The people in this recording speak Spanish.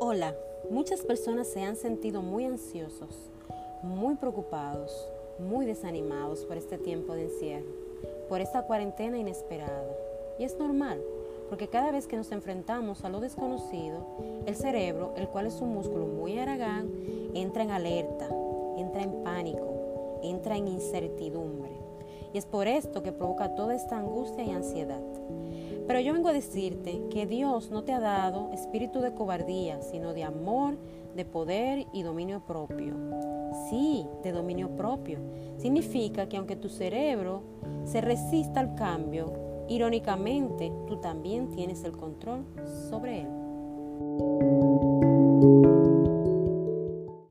Hola, muchas personas se han sentido muy ansiosos, muy preocupados, muy desanimados por este tiempo de encierro, por esta cuarentena inesperada. Y es normal, porque cada vez que nos enfrentamos a lo desconocido, el cerebro, el cual es un músculo muy aragán, entra en alerta, entra en pánico, entra en incertidumbre. Y es por esto que provoca toda esta angustia y ansiedad. Pero yo vengo a decirte que Dios no te ha dado espíritu de cobardía, sino de amor, de poder y dominio propio. Sí, de dominio propio. Significa que aunque tu cerebro se resista al cambio, irónicamente tú también tienes el control sobre él.